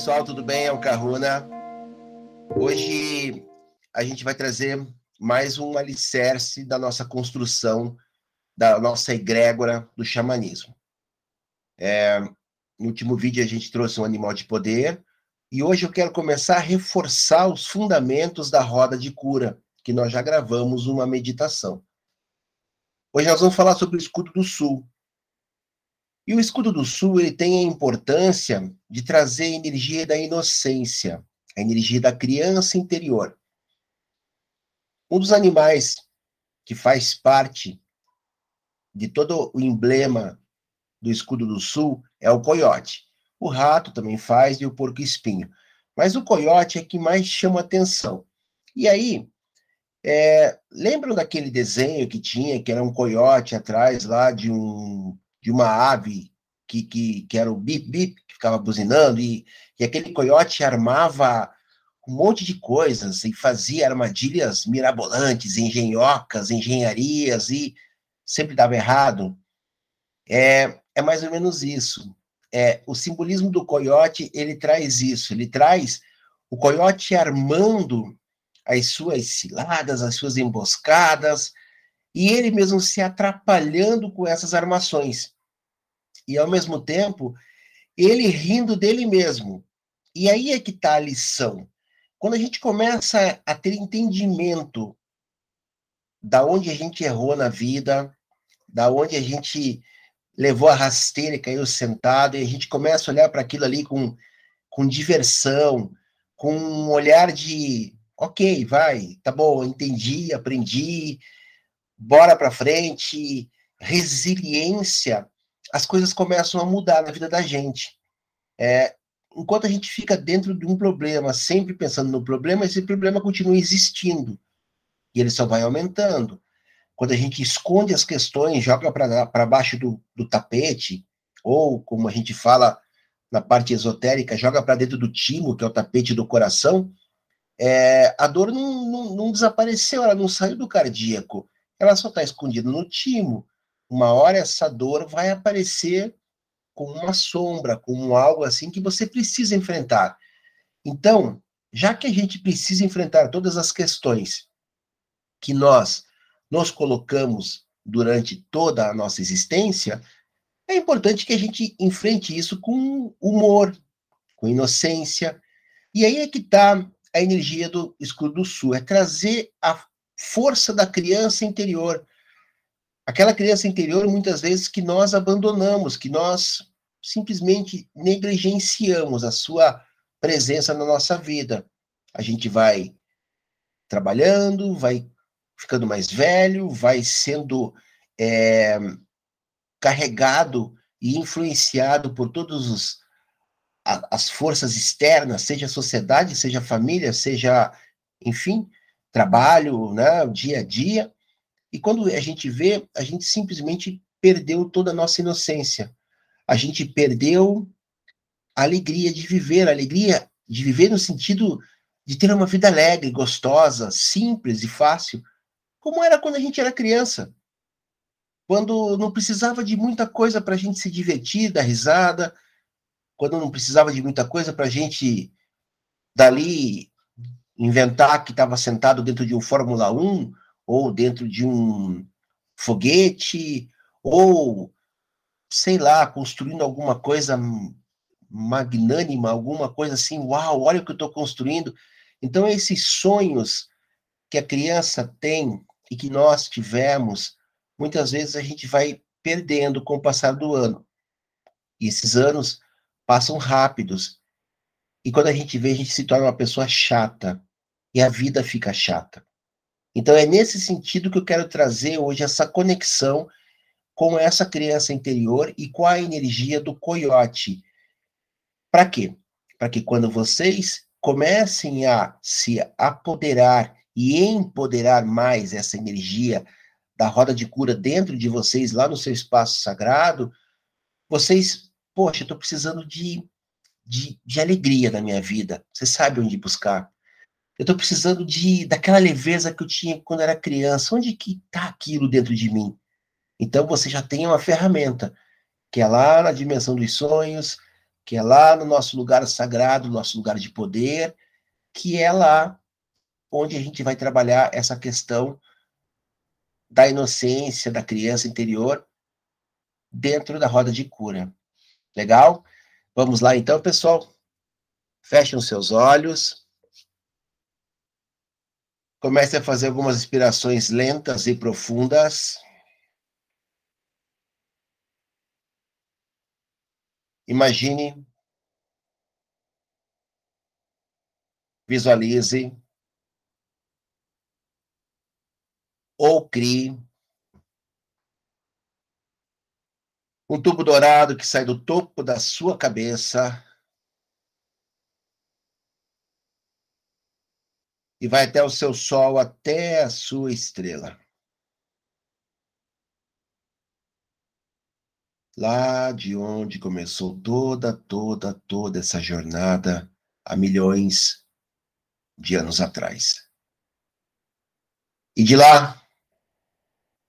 Pessoal, tudo bem? É o Caruna. Hoje a gente vai trazer mais um alicerce da nossa construção, da nossa egrégora do xamanismo. É, no último vídeo a gente trouxe um animal de poder e hoje eu quero começar a reforçar os fundamentos da roda de cura, que nós já gravamos uma meditação. Hoje nós vamos falar sobre o escudo do sul, e o escudo do sul ele tem a importância de trazer a energia da inocência, a energia da criança interior. Um dos animais que faz parte de todo o emblema do escudo do sul é o coiote. O rato também faz e o porco-espinho. Mas o coiote é que mais chama atenção. E aí, é, lembram daquele desenho que tinha, que era um coiote atrás lá de um de uma ave que, que, que era o bip-bip, que ficava buzinando, e, e aquele coiote armava um monte de coisas e fazia armadilhas mirabolantes, engenhocas, engenharias, e sempre dava errado. É, é mais ou menos isso. É, o simbolismo do coiote, ele traz isso, ele traz o coiote armando as suas ciladas, as suas emboscadas, e ele mesmo se atrapalhando com essas armações. E ao mesmo tempo, ele rindo dele mesmo. E aí é que está a lição. Quando a gente começa a ter entendimento da onde a gente errou na vida, da onde a gente levou a rasteira e caiu sentado, e a gente começa a olhar para aquilo ali com, com diversão, com um olhar de, ok, vai, tá bom, entendi, aprendi, bora para frente, resiliência, as coisas começam a mudar na vida da gente. É, enquanto a gente fica dentro de um problema, sempre pensando no problema, esse problema continua existindo. E ele só vai aumentando. Quando a gente esconde as questões, joga para baixo do, do tapete, ou, como a gente fala na parte esotérica, joga para dentro do timo, que é o tapete do coração, é, a dor não, não, não, desapareceu, ela não saiu do cardíaco ela só está escondida no timo. Uma hora essa dor vai aparecer como uma sombra, como algo assim que você precisa enfrentar. Então, já que a gente precisa enfrentar todas as questões que nós nos colocamos durante toda a nossa existência, é importante que a gente enfrente isso com humor, com inocência. E aí é que está a energia do escudo do sul, é trazer a força da criança interior. Aquela criança interior, muitas vezes, que nós abandonamos, que nós simplesmente negligenciamos a sua presença na nossa vida. A gente vai trabalhando, vai ficando mais velho, vai sendo é, carregado e influenciado por todas as forças externas, seja a sociedade, seja a família, seja, enfim, trabalho, né, o dia a dia. E quando a gente vê, a gente simplesmente perdeu toda a nossa inocência. A gente perdeu a alegria de viver, a alegria de viver no sentido de ter uma vida alegre, gostosa, simples e fácil, como era quando a gente era criança. Quando não precisava de muita coisa para a gente se divertir, dar risada, quando não precisava de muita coisa para a gente dali inventar que estava sentado dentro de um Fórmula 1 ou dentro de um foguete ou sei lá, construindo alguma coisa magnânima, alguma coisa assim, uau, olha o que eu estou construindo. Então, esses sonhos que a criança tem e que nós tivemos, muitas vezes a gente vai perdendo com o passar do ano. E esses anos passam rápidos. E quando a gente vê, a gente se torna uma pessoa chata, e a vida fica chata. Então é nesse sentido que eu quero trazer hoje essa conexão com essa criança interior e com a energia do coiote. Para quê? Para que quando vocês comecem a se apoderar e empoderar mais essa energia da roda de cura dentro de vocês, lá no seu espaço sagrado, vocês, poxa, estou precisando de, de, de alegria na minha vida. Você sabe onde buscar. Eu estou precisando de daquela leveza que eu tinha quando era criança. Onde que está aquilo dentro de mim? Então você já tem uma ferramenta, que é lá na dimensão dos sonhos, que é lá no nosso lugar sagrado, nosso lugar de poder, que é lá onde a gente vai trabalhar essa questão da inocência da criança interior dentro da roda de cura. Legal? Vamos lá então, pessoal. Fechem os seus olhos. Comece a fazer algumas inspirações lentas e profundas. Imagine, visualize. Ou crie. Um tubo dourado que sai do topo da sua cabeça e vai até o seu sol, até a sua estrela. Lá de onde começou toda, toda, toda essa jornada há milhões de anos atrás. E de lá,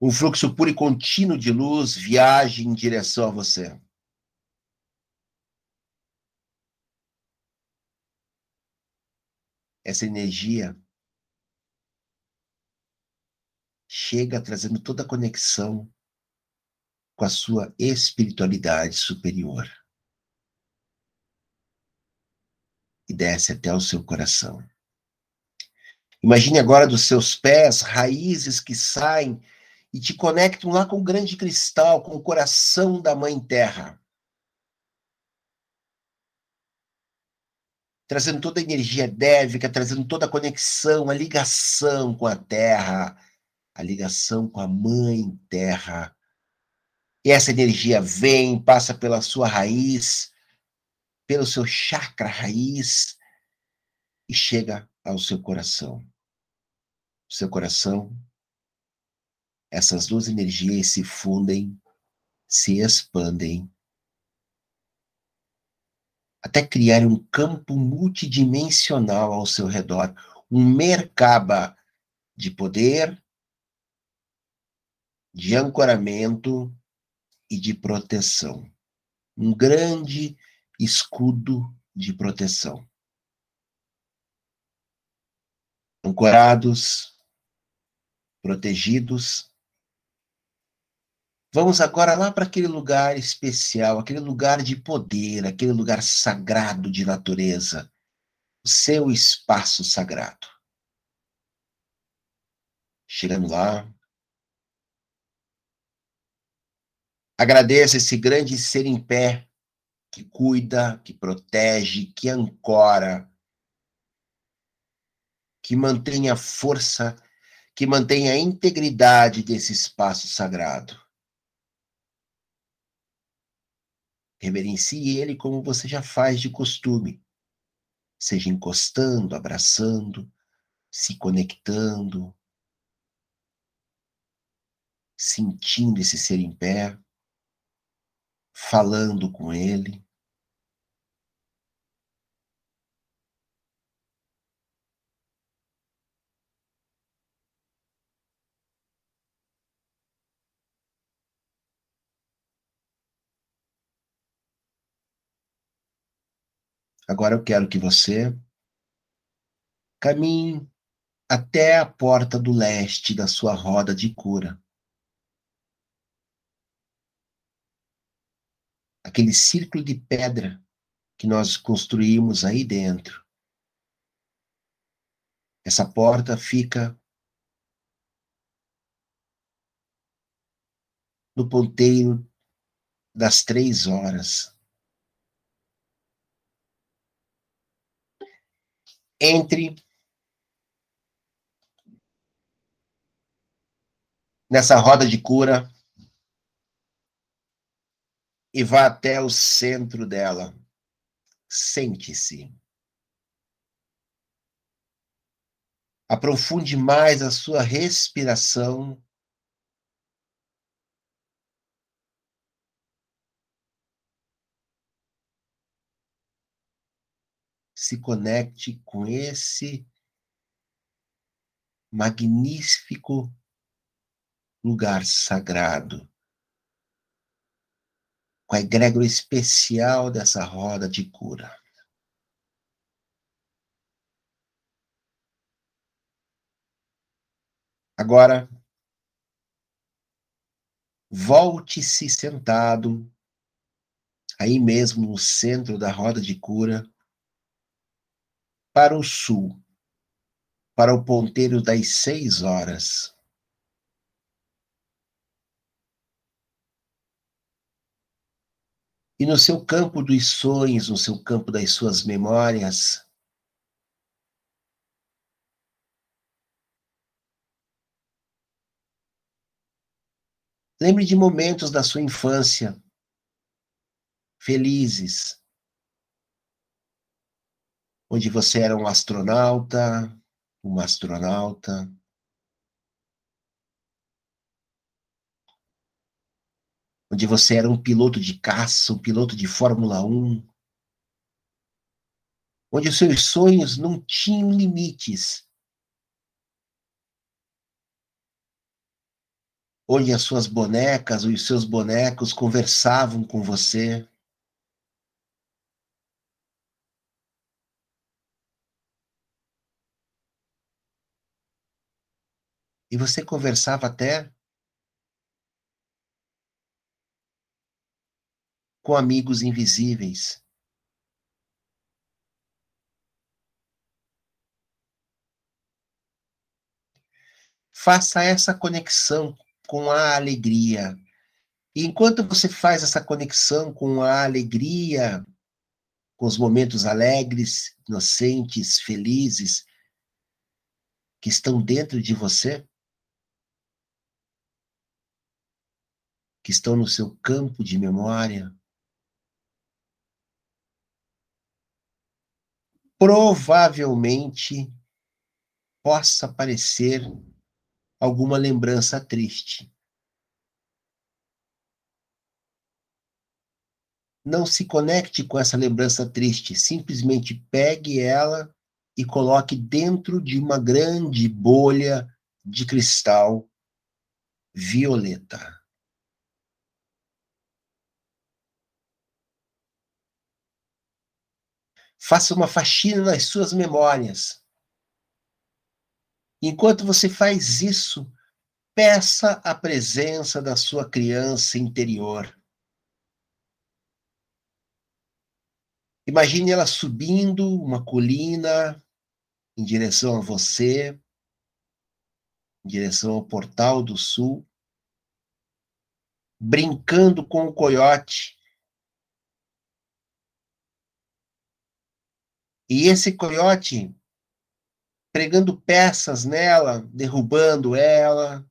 um fluxo puro e contínuo de luz viaja em direção a você. Essa energia chega trazendo toda a conexão com a sua espiritualidade superior. E desce até o seu coração. Imagine agora dos seus pés raízes que saem e te conectam lá com o grande cristal, com o coração da Mãe Terra. Trazendo toda a energia dévica, trazendo toda a conexão, a ligação com a Terra, a ligação com a Mãe Terra. E essa energia vem, passa pela sua raiz, pelo seu chakra raiz e chega ao seu coração. O seu coração, essas duas energias se fundem, se expandem até criar um campo multidimensional ao seu redor, um mercaba de poder, de ancoramento e de proteção. Um grande escudo de proteção. Ancorados, protegidos, Vamos agora lá para aquele lugar especial, aquele lugar de poder, aquele lugar sagrado de natureza, o seu espaço sagrado. Chegando lá, agradeça esse grande ser em pé que cuida, que protege, que ancora, que mantém a força, que mantém a integridade desse espaço sagrado. Reverencie ele como você já faz de costume, seja encostando, abraçando, se conectando, sentindo esse ser em pé, falando com ele. Agora eu quero que você caminhe até a porta do leste da sua roda de cura. Aquele círculo de pedra que nós construímos aí dentro. Essa porta fica no ponteiro das três horas. Entre nessa roda de cura e vá até o centro dela. Sente-se. Aprofunde mais a sua respiração. Se conecte com esse magnífico lugar sagrado, com a egrégora especial dessa roda de cura. Agora, volte-se sentado, aí mesmo no centro da roda de cura, para o sul, para o ponteiro das seis horas. E no seu campo dos sonhos, no seu campo das suas memórias, lembre de momentos da sua infância felizes, onde você era um astronauta, uma astronauta, onde você era um piloto de caça, um piloto de Fórmula 1, onde os seus sonhos não tinham limites, onde as suas bonecas ou os seus bonecos conversavam com você. E você conversava até com amigos invisíveis. Faça essa conexão com a alegria. E enquanto você faz essa conexão com a alegria, com os momentos alegres, inocentes, felizes, que estão dentro de você, que estão no seu campo de memória, provavelmente possa aparecer alguma lembrança triste. Não se conecte com essa lembrança triste, simplesmente pegue ela e coloque dentro de uma grande bolha de cristal violeta. Faça uma faxina nas suas memórias. Enquanto você faz isso, peça a presença da sua criança interior. Imagine ela subindo uma colina em direção a você, em direção ao portal do sul, brincando com o coiote E esse coiote pregando peças nela, derrubando ela,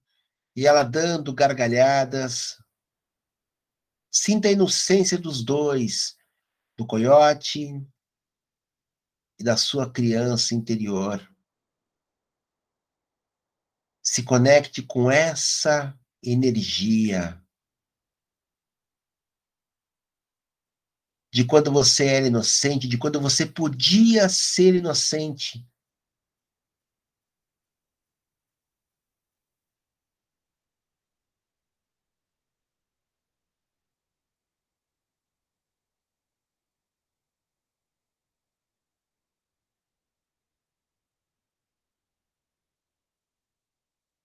e ela dando gargalhadas. Sinta a inocência dos dois, do coiote e da sua criança interior. Se conecte com essa energia de quando você era inocente, de quando você podia ser inocente.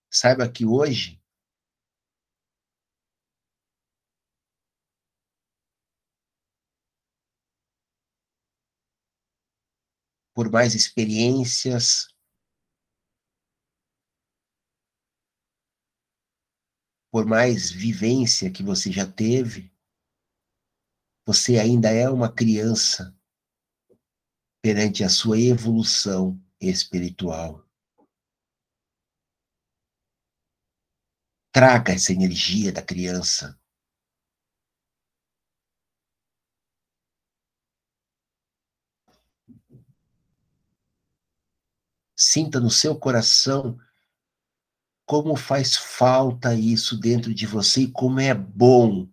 Saiba que hoje por mais experiências, por mais vivência que você já teve, você ainda é uma criança perante a sua evolução espiritual. Traga essa energia da criança Sinta no seu coração como faz falta isso dentro de você e como é bom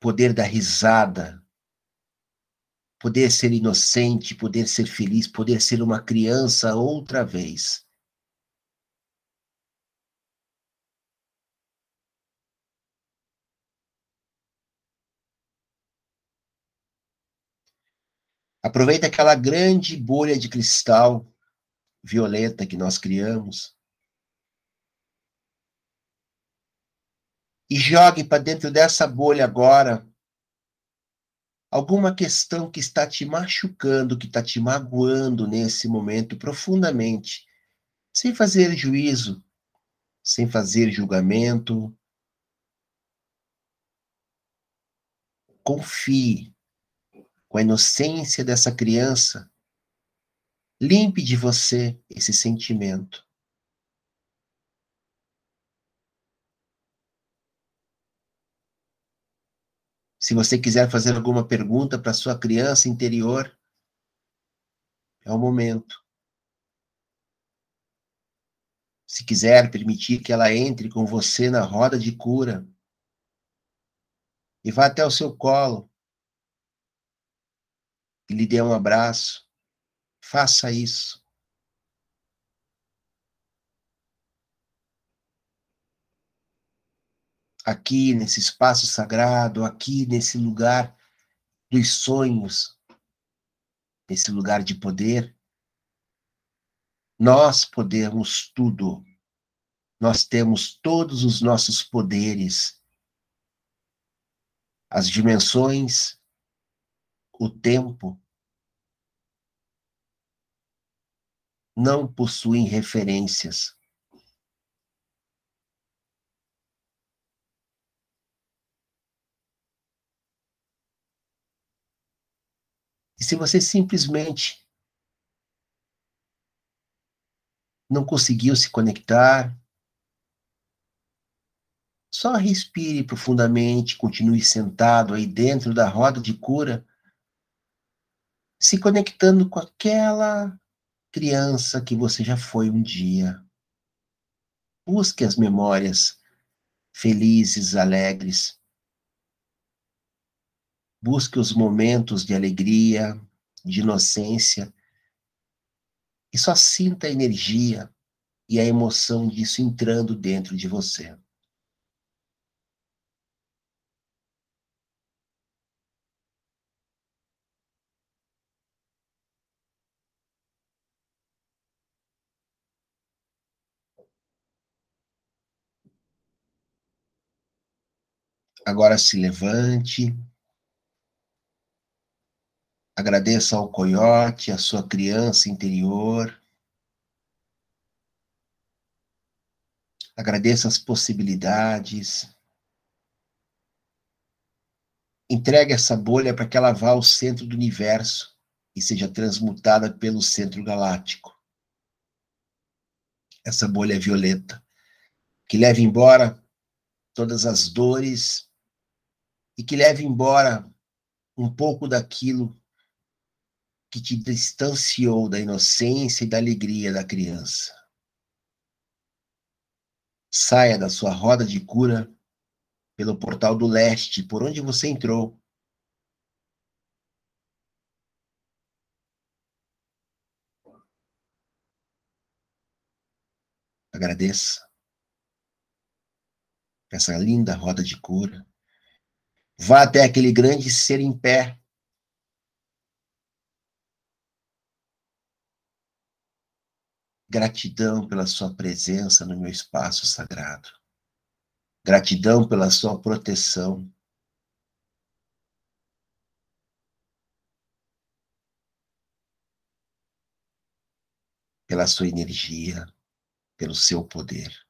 poder dar risada, poder ser inocente, poder ser feliz, poder ser uma criança outra vez. Aproveita aquela grande bolha de cristal violeta que nós criamos e jogue para dentro dessa bolha agora alguma questão que está te machucando, que está te magoando nesse momento profundamente, sem fazer juízo, sem fazer julgamento. Confie com a inocência dessa criança. Limpe de você esse sentimento. Se você quiser fazer alguma pergunta para sua criança interior, é o momento. Se quiser permitir que ela entre com você na roda de cura e vá até o seu colo e lhe dê um abraço, faça isso. aqui nesse espaço sagrado, aqui nesse lugar dos sonhos, nesse lugar de poder, nós podemos tudo. Nós temos todos os nossos poderes, as dimensões, o tempo. Não possuem referências. E se você simplesmente não conseguiu se conectar, só respire profundamente, continue sentado aí dentro da roda de cura, se conectando com aquela criança que você já foi um dia. Busque as memórias felizes, alegres. Busque os momentos de alegria, de inocência, e só sinta a energia e a emoção disso entrando dentro de você. Agora se levante. Agradeça ao coiote, à sua criança interior. Agradeça as possibilidades. Entregue essa bolha para que ela vá ao centro do universo e seja transmutada pelo centro galáctico. Essa bolha é violeta, que leve embora todas as dores e que leve embora um pouco daquilo que te distanciou da inocência e da alegria da criança. Saia da sua roda de cura pelo portal do leste, por onde você entrou. Agradeça essa linda roda de cura. Vá até aquele grande ser em pé Gratidão pela sua presença no meu espaço sagrado. Gratidão pela sua proteção. Pela sua energia, pelo seu poder.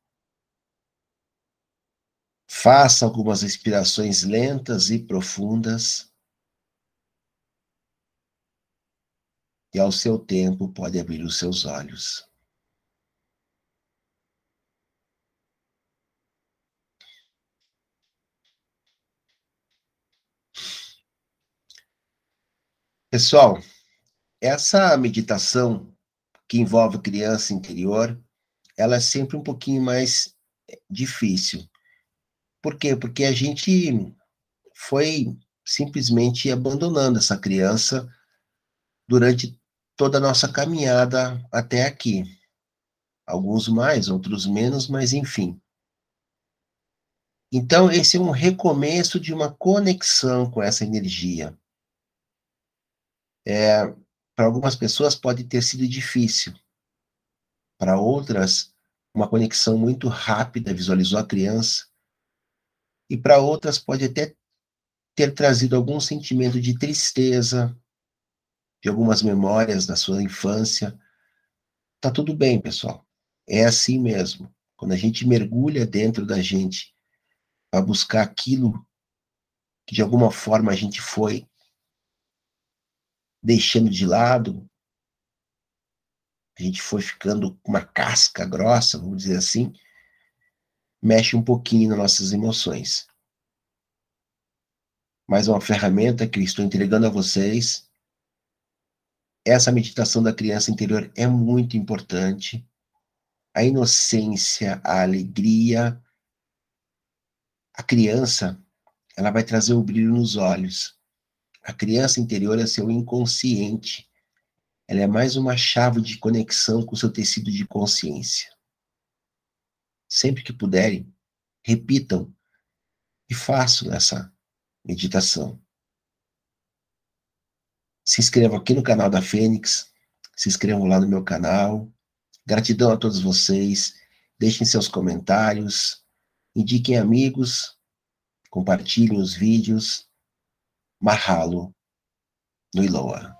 Faça algumas respirações lentas e profundas. E ao seu tempo pode abrir os seus olhos. Pessoal, essa meditação que envolve criança interior, ela é sempre um pouquinho mais difícil. Por quê? Porque a gente foi simplesmente abandonando essa criança durante toda a nossa caminhada até aqui. Alguns mais, outros menos, mas enfim. Então, esse é um recomeço de uma conexão com essa energia É, para algumas pessoas pode ter sido difícil. Para outras, uma conexão muito rápida visualizou a criança. E para outras pode até ter trazido algum sentimento de tristeza, de algumas memórias da sua infância. Tá tudo bem, pessoal. É assim mesmo. Quando a gente mergulha dentro da gente para buscar aquilo que de alguma forma a gente foi deixando de lado, a gente foi ficando com uma casca grossa, vamos dizer assim, mexe um pouquinho nas nossas emoções. Mais uma ferramenta que eu estou entregando a vocês. Essa meditação da criança interior é muito importante. A inocência, a alegria. A criança, ela vai trazer o brilho nos olhos. A criança interior é seu inconsciente. Ela é mais uma chave de conexão com o seu tecido de consciência. Sempre que puderem, repitam e façam essa meditação. Se inscrevam aqui no canal da Fênix, se inscrevam lá no meu canal. Gratidão a todos vocês. Deixem seus comentários, indiquem amigos, compartilhem os vídeos. Mahalo no Iloa.